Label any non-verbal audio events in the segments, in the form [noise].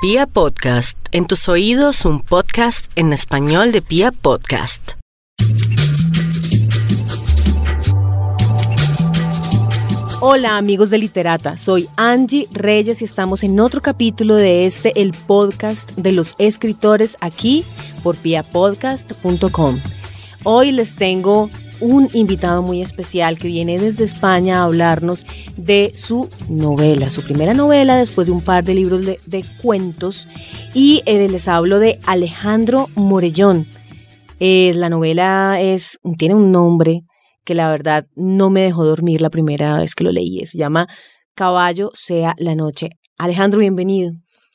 Pia Podcast, en tus oídos un podcast en español de Pia Podcast. Hola amigos de Literata, soy Angie Reyes y estamos en otro capítulo de este, el podcast de los escritores aquí por piapodcast.com. Hoy les tengo un invitado muy especial que viene desde España a hablarnos de su novela, su primera novela después de un par de libros de, cuentos. Y eh, les hablo de Alejandro Morellón. Eh, la novela es, tiene un nombre que la verdad no me dejó dormir la primera vez que lo leí. Se llama Caballo sea la noche. Alejandro, bienvenido.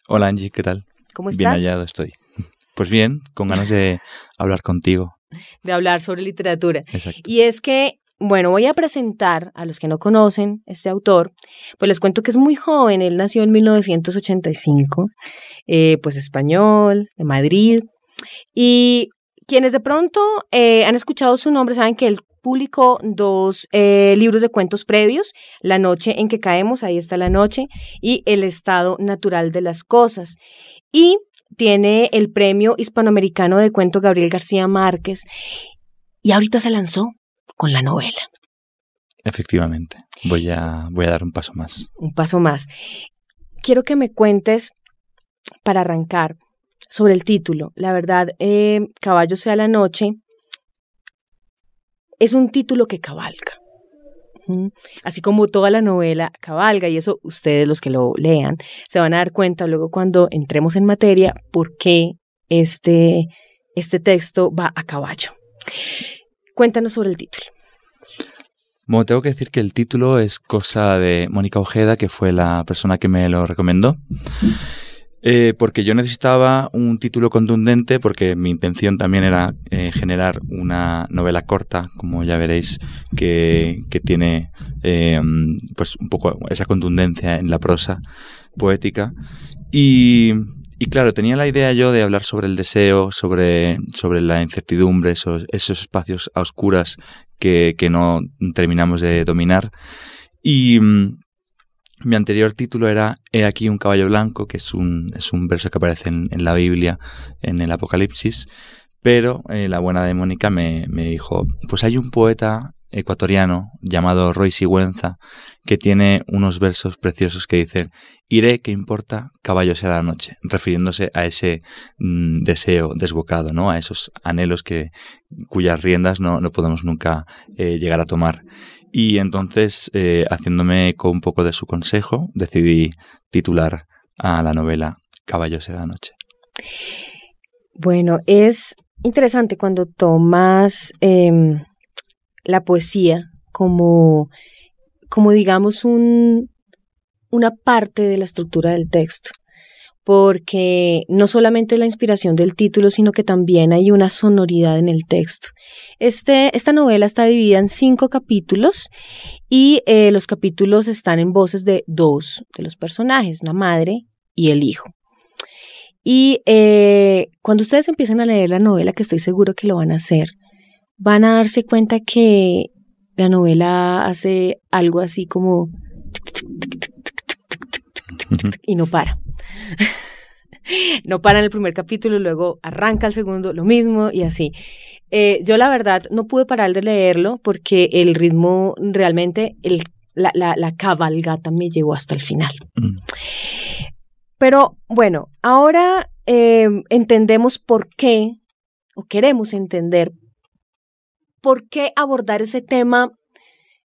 Hola Angie, ¿qué tal? ¿Cómo estás? Bien hallado estoy. Pues bien, con ganas de hablar contigo de hablar sobre literatura. Exacto. Y es que, bueno, voy a presentar a los que no conocen este autor, pues les cuento que es muy joven, él nació en 1985, eh, pues español, de Madrid, y quienes de pronto eh, han escuchado su nombre saben que él publicó dos eh, libros de cuentos previos, La noche en que caemos, ahí está la noche, y El estado natural de las cosas. Y tiene el premio hispanoamericano de cuento Gabriel García Márquez y ahorita se lanzó con la novela. Efectivamente, voy a, voy a dar un paso más. Un paso más. Quiero que me cuentes, para arrancar, sobre el título. La verdad, eh, Caballo sea la noche es un título que cabalga. Así como toda la novela cabalga, y eso ustedes los que lo lean se van a dar cuenta luego cuando entremos en materia por qué este, este texto va a caballo. Cuéntanos sobre el título. Bueno, tengo que decir que el título es cosa de Mónica Ojeda, que fue la persona que me lo recomendó. Eh, porque yo necesitaba un título contundente, porque mi intención también era eh, generar una novela corta, como ya veréis, que, tiene eh, pues un poco esa contundencia en la prosa poética. Y, claro, tenía la idea yo de hablar sobre el deseo, sobre, sobre la incertidumbre, esos, esos espacios a oscuras que, que no terminamos de dominar. Y, mi anterior título era He aquí un caballo blanco, que es un, es un verso que aparece en, la Biblia, en el Apocalipsis, pero eh, la buena Mónica me, me, dijo, pues hay un poeta ecuatoriano llamado Roy Sigüenza que tiene unos versos preciosos que dicen Iré, que importa, caballo sea la noche, refiriéndose a ese mm, deseo desbocado, ¿no? a esos anhelos que, cuyas riendas no, no podemos nunca eh, llegar a tomar. Y entonces, eh, haciéndome con un poco de su consejo, decidí titular a la novela Caballos de la Noche. Bueno, es interesante cuando tomas em, la poesía como, como digamos, un, una parte de la estructura del texto porque no solamente la inspiración del título, sino que también hay una sonoridad en el texto. Este, esta novela está dividida en cinco capítulos y eh, los capítulos están en voces de dos de los personajes, la madre y el hijo. Y eh, cuando ustedes empiezan a leer la novela, que estoy seguro que lo van a hacer, van a darse cuenta que la novela hace algo así como y no para. [laughs] no para en el primer capítulo, luego arranca el segundo, lo mismo y así. Eh, yo la verdad no pude parar de leerlo porque el ritmo realmente, el, la, la, cabalgata me llegó hasta el final. Mm. Pero bueno, ahora eh, entendemos por qué, o queremos entender por qué abordar ese tema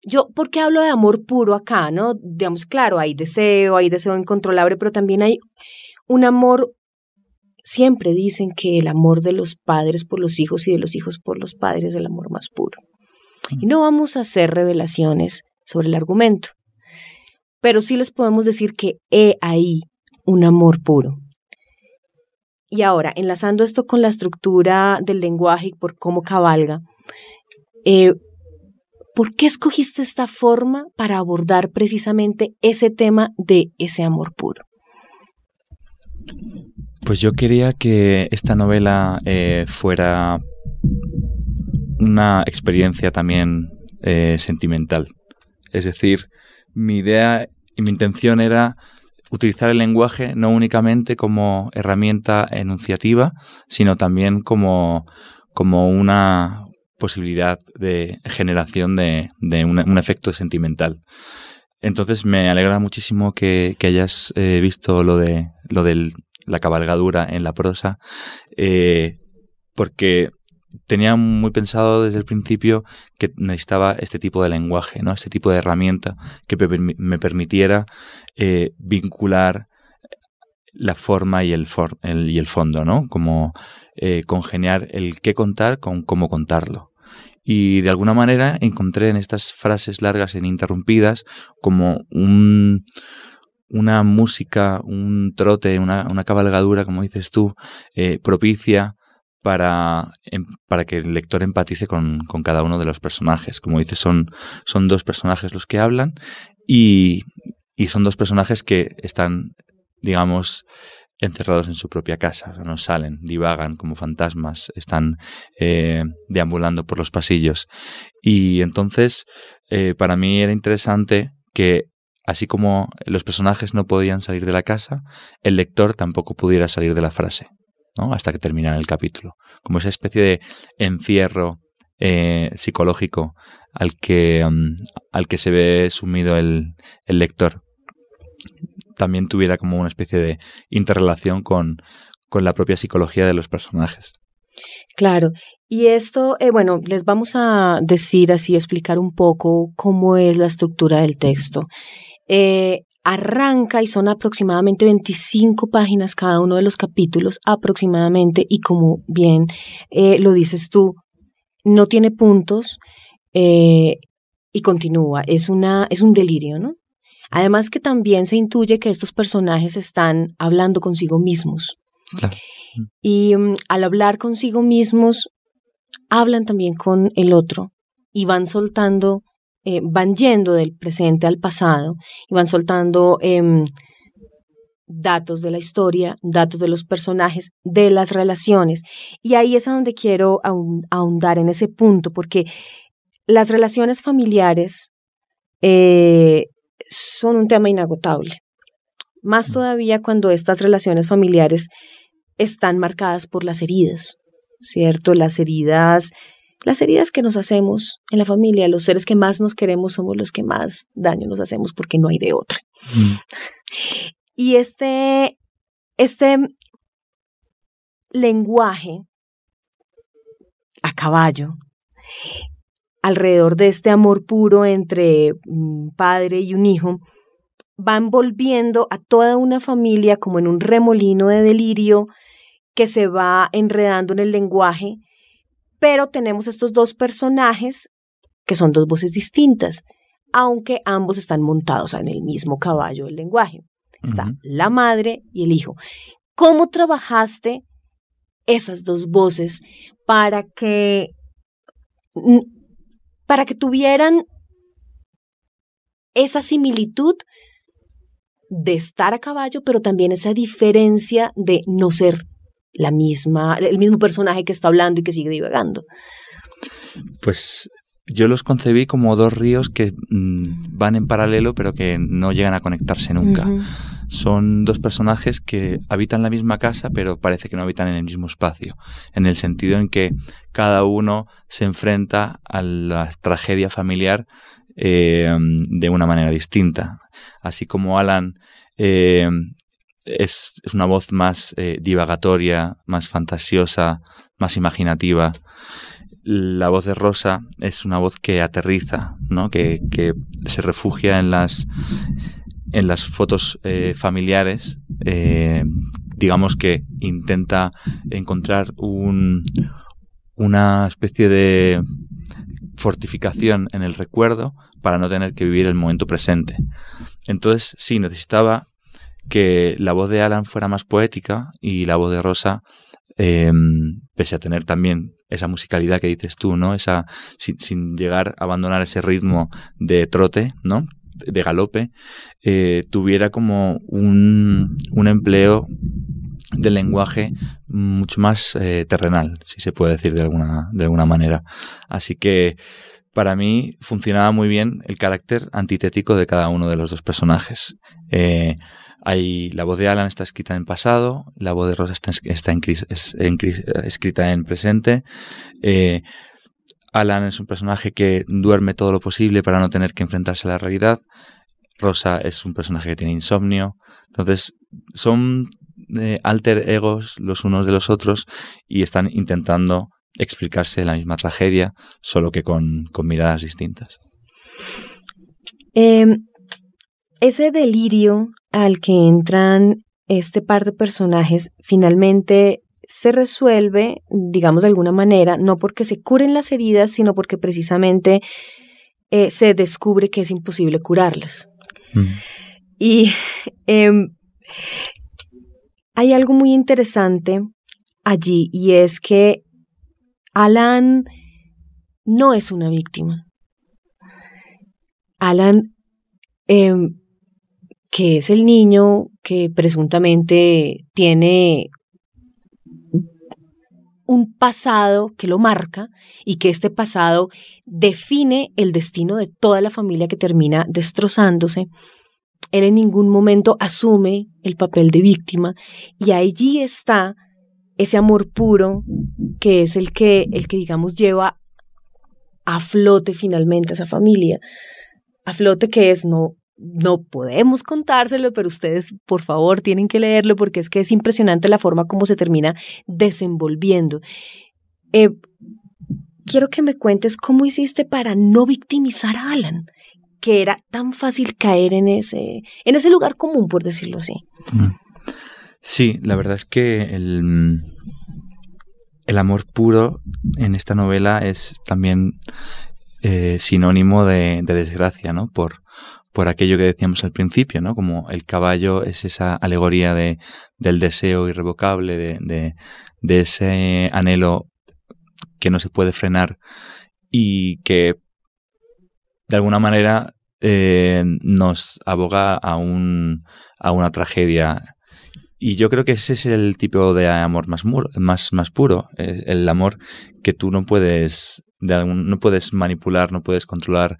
yo, ¿por qué hablo de amor puro acá, no? Digamos, claro, hay deseo, hay deseo incontrolable, pero también hay un amor, siempre dicen que el amor de los padres por los hijos y de los hijos por los padres es el amor más puro. Y no vamos a hacer revelaciones sobre el argumento, pero sí les podemos decir que he ahí un amor puro. Y ahora, enlazando esto con la estructura del lenguaje y por cómo cabalga, eh, ¿Por qué escogiste esta forma para abordar precisamente ese tema de ese amor puro? Pues yo quería que esta novela eh, fuera una experiencia también eh, sentimental. Es decir, mi idea y mi intención era utilizar el lenguaje no únicamente como herramienta enunciativa, sino también como, como una posibilidad de generación de, un, efecto sentimental. Entonces me alegra muchísimo que, hayas eh, visto lo de lo de la cabalgadura en la prosa, eh, porque tenía muy pensado desde el principio que necesitaba este tipo de lenguaje, ¿no? Este tipo de herramienta que me permitiera eh, vincular la forma y el, y el fondo, ¿no? Como eh, congeniar el qué contar con cómo contarlo. Y de alguna manera encontré en estas frases largas e ininterrumpidas como un, una música, un trote, una, cabalgadura, como dices tú, eh, propicia para, em, para que el lector empatice con, cada uno de los personajes. Como dices, son, son dos personajes los que hablan y, son dos personajes que están, digamos, encerrados en su propia casa, no salen, divagan como fantasmas, están eh, deambulando por los pasillos. Y entonces, eh, para mí era interesante que, así como los personajes no podían salir de la casa, el lector tampoco pudiera salir de la frase hasta que terminara el capítulo. Como esa especie de encierro eh, psicológico al que, mm, al que se ve sumido el, lector. También tuviera como una especie de interrelación con, la propia psicología de los personajes. Claro, y esto, eh, bueno, les vamos a decir así, explicar un poco cómo es la estructura del texto. Eh, arranca y son aproximadamente 25 páginas cada uno de los capítulos aproximadamente y como bien eh, lo dices tú, no tiene puntos eh, y continúa, es, una, es un delirio, ¿no? Además que también se intuye que estos personajes están hablando consigo mismos. Y mm, al hablar consigo mismos, hablan también con el otro y van soltando eh, van yendo del presente al pasado y van soltando em, datos de la historia, datos de los personajes, de las relaciones. Y ahí es a donde quiero ahondar en ese punto, porque las relaciones familiares eh, son un tema inagotable. Más mm. todavía cuando estas relaciones familiares están marcadas por las heridas, ¿cierto? Las heridas las heridas que nos hacemos en la familia, los seres que más nos queremos somos los que más daño nos hacemos porque no hay de otra. Mm. [laughs] Y este, este lenguaje a caballo, alrededor de este amor puro entre un padre y un hijo, va envolviendo a toda una familia como en un remolino de delirio que se va enredando en el lenguaje pero tenemos estos dos personajes que son dos voces distintas, aunque ambos están montados en el mismo caballo del lenguaje. Está la madre y el hijo. ¿Cómo trabajaste esas dos voces para que para que tuvieran esa similitud de estar a caballo, pero también esa diferencia de no ser la misma, el mismo personaje que está hablando y que sigue divagando. Pues yo los concebí como dos ríos que mm, van en paralelo pero que no llegan a conectarse nunca. Son dos personajes que habitan la misma casa pero parece que no habitan en el mismo espacio, en el sentido en que cada uno se enfrenta a la tragedia familiar eh, de una manera distinta. Así como Alan eh, es, una voz más eh, divagatoria, más fantasiosa, más imaginativa. La voz de Rosa es una voz que aterriza, ¿no? que, se refugia en las, en las fotos eh, familiares. Eh, digamos que intenta encontrar un, una especie de fortificación en el recuerdo para no tener que vivir el momento presente. Entonces, sí, necesitaba que la voz de Alan fuera más poética y la voz de Rosa, em, pese a tener también esa musicalidad que dices tú, ¿no? Esa, sin, llegar a abandonar ese ritmo de trote, ¿no? De galope, eh, tuviera como un, un empleo del lenguaje mucho más eh, terrenal, si se puede decir de alguna, de alguna manera. Así que para mí funcionaba muy bien el carácter antitético de cada uno de los dos personajes. Eh, hay, la voz de Alan está escrita en pasado, la voz de Rosa está, escrita en presente. Alan es un personaje que duerme todo lo posible para no tener que enfrentarse a la realidad. Rosa es un personaje que tiene insomnio. Entonces, son eh, alter egos los unos de los otros y están intentando explicarse la misma tragedia, solo que con, miradas distintas. Em, ese delirio al que entran este par de personajes finalmente se resuelve, digamos de alguna manera, no porque se curen las heridas, sino porque precisamente eh, se descubre que es imposible curarlas. Mm. Y em, hay algo muy interesante allí y es que Alan no es una víctima. Alan, em, que es el niño que presuntamente tiene un pasado que lo marca y que este pasado define el destino de toda la familia que termina destrozándose. Él en ningún momento asume el papel de víctima y allí está ese amor puro que es el que, el que digamos, lleva a flote finalmente a esa familia. A flote que es, no, no podemos contárselo, pero ustedes por favor tienen que leerlo porque es que es impresionante la forma como se termina desenvolviendo. Eh, quiero que me cuentes cómo hiciste para no victimizar a Alan, que era tan fácil caer en ese, en ese lugar común, por decirlo así. Sí, la verdad es que el, el amor puro en esta novela es también eh, sinónimo de, desgracia, ¿no? Por, por aquello que decíamos al principio, ¿no? Como el caballo es esa alegoría de, del deseo irrevocable, de, de, ese anhelo que no se puede frenar y que de alguna manera eh, nos aboga a, un, a una tragedia y yo creo que ese es el tipo de amor más, más, más puro, eh, el amor que tú no puedes, de no puedes manipular, no puedes controlar,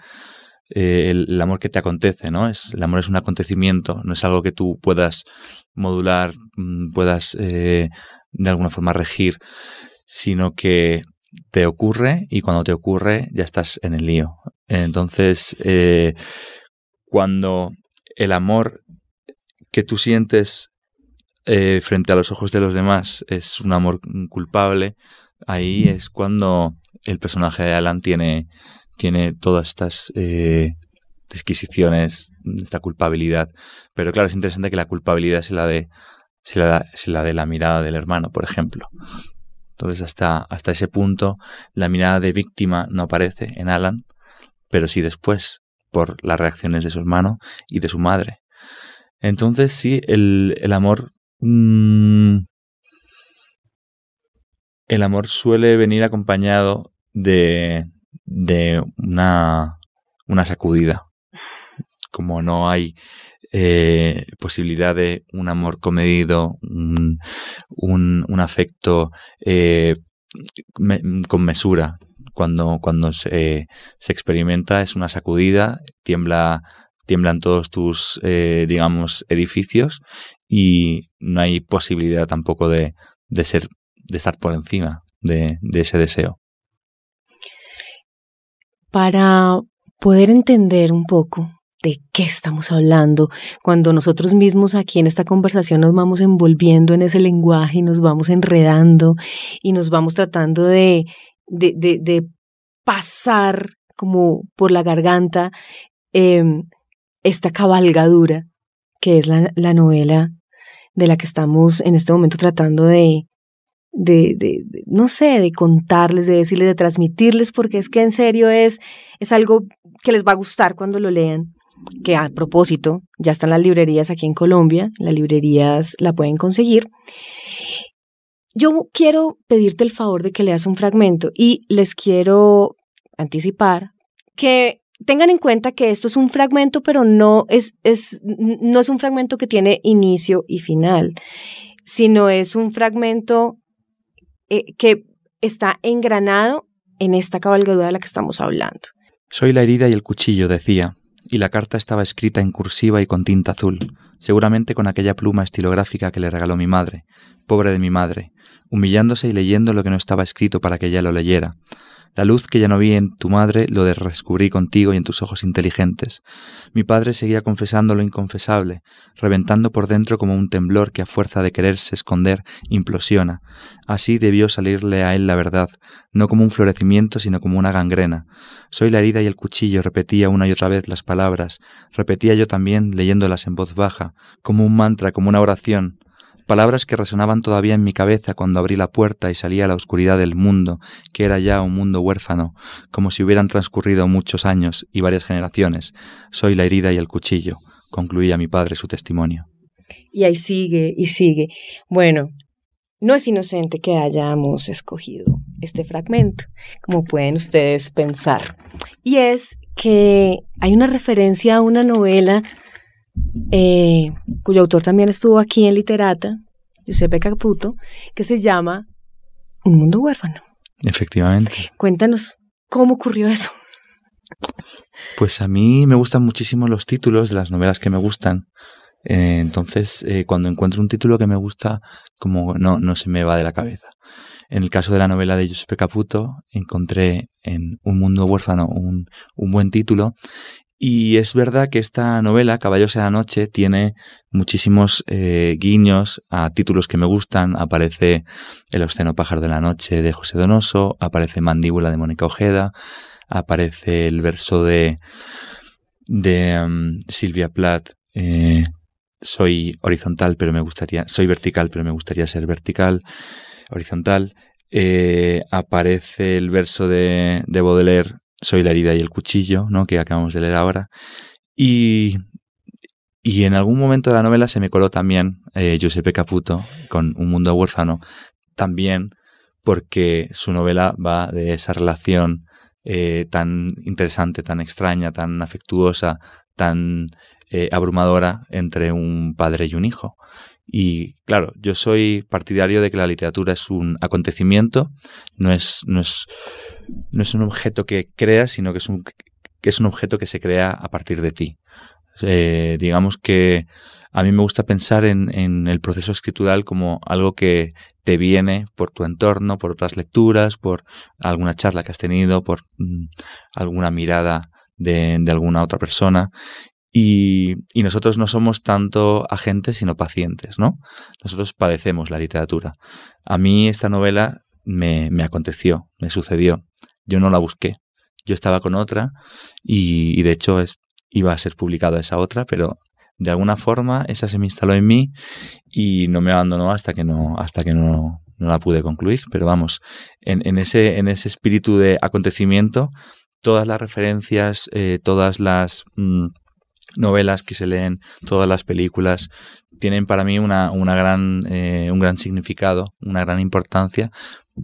eh, el, amor que te acontece, ¿no? Es, el amor es un acontecimiento, no es algo que tú puedas modular, mm, puedas eh, de alguna forma regir, sino que te ocurre y cuando te ocurre ya estás en el lío. Entonces, cuando el amor que tú sientes eh, frente a los ojos de los demás es un amor culpable, ahí es cuando el personaje de Alan tiene, tiene todas estas eh, disquisiciones, esta culpabilidad. Pero claro, es interesante que la culpabilidad se la la de la mirada del hermano, por ejemplo. Entonces, hasta, hasta ese punto, la mirada de víctima no aparece en Alan, pero sí después, por las reacciones de su hermano y de su madre. Entonces, sí, el, el amor Mm, el amor suele venir acompañado de, de una, una sacudida. Como no hay eh, posibilidad de un amor comedido, un, un, afecto eh, con mesura. Cuando, cuando se, se, experimenta es una sacudida, tiembla, tiemblan todos tus, eh, digamos, edificios y no hay posibilidad tampoco de, de ser, de estar por encima de, de ese deseo. Para poder entender un poco de qué estamos hablando, cuando nosotros mismos aquí en esta conversación nos vamos envolviendo en ese lenguaje y nos vamos enredando y nos vamos tratando de, de, de, pasar como por la garganta em, esta cabalgadura que es la, la novela de la que estamos en este momento tratando de, de, de, no sé, de contarles, de decirles, de transmitirles, porque es que en serio es, es algo que les va a gustar cuando lo lean. Que a propósito, ya están las librerías aquí en Colombia, las librerías la pueden conseguir. Yo quiero pedirte el favor de que leas un fragmento y les quiero anticipar que tengan en cuenta que esto es un fragmento, pero no es, es, no es un fragmento que tiene inicio y final, sino es un fragmento eh, que está engranado en esta cabalgadura de la que estamos hablando. Soy la herida y el cuchillo, decía, y la carta estaba escrita en cursiva y con tinta azul, seguramente con aquella pluma estilográfica que le regaló mi madre, pobre de mi madre, humillándose y leyendo lo que no estaba escrito para que ella lo leyera. La luz que ya no vi en tu madre lo descubrí contigo y en tus ojos inteligentes. Mi padre seguía confesando lo inconfesable, reventando por dentro como un temblor que a fuerza de quererse esconder implosiona. Así debió salirle a él la verdad, no como un florecimiento, sino como una gangrena. Soy la herida y el cuchillo, repetía una y otra vez las palabras, repetía yo también leyéndolas en voz baja, como un mantra, como una oración, palabras que resonaban todavía en mi cabeza cuando abrí la puerta y salí a la oscuridad del mundo, que era ya un mundo huérfano, como si hubieran transcurrido muchos años y varias generaciones. Soy la herida y el cuchillo, concluía mi padre su testimonio. Y ahí sigue y sigue. Bueno, no es inocente que hayamos escogido este fragmento, como pueden ustedes pensar. Y es que hay una referencia a una novela eh, cuyo autor también estuvo aquí en Literata, Giuseppe Caputo, que se llama Un mundo huérfano. Efectivamente. Cuéntanos, ¿cómo ocurrió eso? Pues a mí me gustan muchísimo los títulos de las novelas que me gustan. Eh, entonces, eh, cuando encuentro un título que me gusta, como no, no se me va de la cabeza. En el caso de la novela de Giuseppe Caputo, encontré en Un mundo huérfano un, un buen título y es verdad que esta novela, Caballos de la Noche, tiene muchísimos eh, guiños a títulos que me gustan. Aparece El obsceno pájaro de la noche de José Donoso, aparece Mandíbula de Mónica Ojeda, aparece el verso de, de um, Silvia Plath, eh, soy horizontal, pero me gustaría, soy vertical, pero me gustaría ser vertical, horizontal. Eh, aparece el verso de, de Baudelaire, soy la herida y el cuchillo, ¿no? que acabamos de leer ahora. Y, y en algún momento de la novela se me coló también eh, Giuseppe Caputo con Un mundo huérfano, también porque su novela va de esa relación eh, tan interesante, tan extraña, tan afectuosa, tan eh, abrumadora entre un padre y un hijo. Y claro, yo soy partidario de que la literatura es un acontecimiento, no es, no es, no es un objeto que creas, sino que es un, que es un objeto que se crea a partir de ti. Eh, digamos que a mí me gusta pensar en, en, el proceso escritural como algo que te viene por tu entorno, por otras lecturas, por alguna charla que has tenido, por mm, alguna mirada de, de, alguna otra persona. Y, y, nosotros no somos tanto agentes, sino pacientes, ¿no? Nosotros padecemos la literatura. A mí esta novela me, me aconteció, me sucedió. Yo no la busqué. Yo estaba con otra y, y de hecho es, iba a ser publicada esa otra, pero de alguna forma esa se me instaló en mí y no me abandonó hasta que no, hasta que no, la pude concluir. Pero vamos, en, en, ese, en ese espíritu de acontecimiento, todas las referencias, eh, todas las mmm, novelas que se leen, todas las películas, tienen para mí una, una gran, eh, un gran significado, una gran importancia,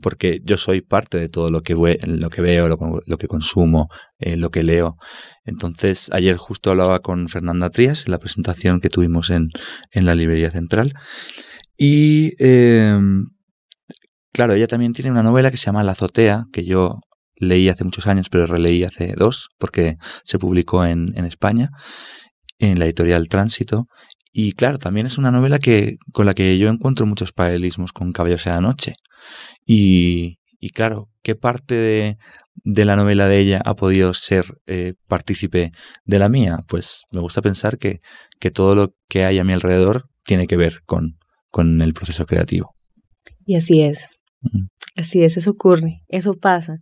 porque yo soy parte de todo lo que, lo que veo, lo, lo que consumo, eh, lo que leo. Entonces, ayer justo hablaba con Fernanda Trías en la presentación que tuvimos en, en la Librería Central. Y, eh, claro, ella también tiene una novela que se llama La azotea, que yo leí hace muchos años, pero releí hace dos, porque se publicó en, en España, en la editorial Tránsito. Y claro, también es una novela que, con la que yo encuentro muchos paralelismos con Caballos de la Noche. Y, y claro, ¿qué parte de, de, la novela de ella ha podido ser eh, partícipe de la mía? Pues me gusta pensar que, que, todo lo que hay a mi alrededor tiene que ver con, con el proceso creativo. Y así es. Uh -huh. Así es, eso ocurre, eso pasa.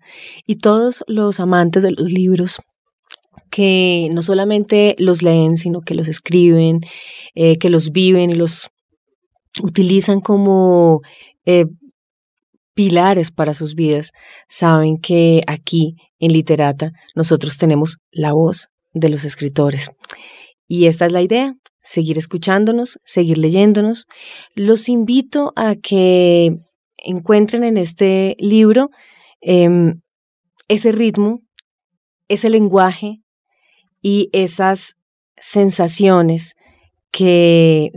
Y todos los amantes de los libros que no solamente los leen, sino que los escriben, eh, que los viven y los utilizan como eh, pilares para sus vidas, saben que aquí en Literata nosotros tenemos la voz de los escritores. Y esta es la idea, seguir escuchándonos, seguir leyéndonos. Los invito a que encuentren en este libro eh, ese ritmo, ese lenguaje y esas sensaciones que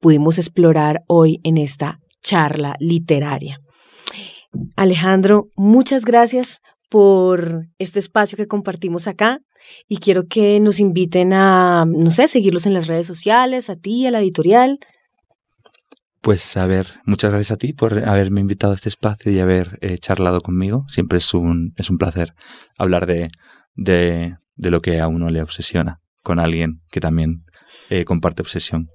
pudimos explorar hoy en esta charla literaria. Alejandro, muchas gracias por este espacio que compartimos acá y quiero que nos inviten a, no sé, seguirlos en las redes sociales, a ti, a la editorial. Pues a ver, muchas gracias a ti por haberme invitado a este espacio y haber eh, charlado conmigo. Siempre es un, es un placer hablar de, de, de lo que a uno le obsesiona con alguien que también eh, comparte obsesión.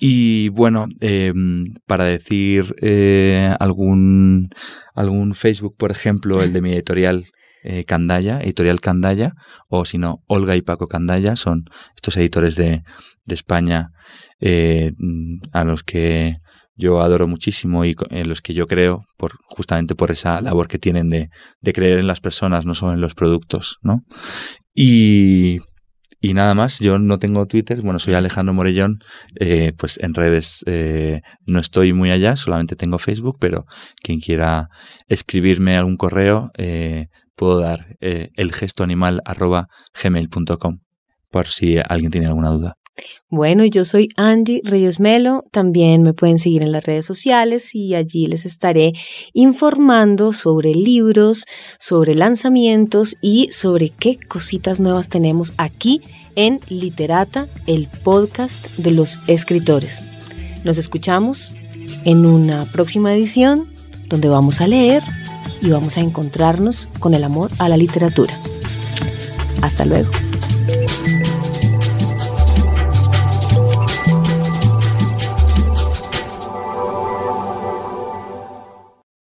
Y bueno, em, para decir eh, algún, algún Facebook, por ejemplo, el de mi editorial eh, Candaya, editorial Candaya, o si no, Olga y Paco Candaya, son estos editores de, de España a los que yo adoro muchísimo y en los que yo creo, por, justamente por esa labor que tienen de, de creer en las personas, no solo en los productos, ¿no? Y y nada más, yo no tengo Twitter, bueno, soy Alejandro Morellón, eh, pues en redes eh, no estoy muy allá, solamente tengo Facebook, pero quien quiera escribirme algún correo, eh, puedo dar elgestoanimal.gmail.com por si alguien tiene alguna duda. Bueno, yo soy Angie Reyes Melo, también me pueden seguir en las redes sociales y allí les estaré informando sobre libros, sobre lanzamientos y sobre qué cositas nuevas tenemos aquí en Literata, el podcast de los escritores. Nos escuchamos en una próxima edición donde vamos a leer y vamos a encontrarnos con el amor a la literatura. Hasta luego.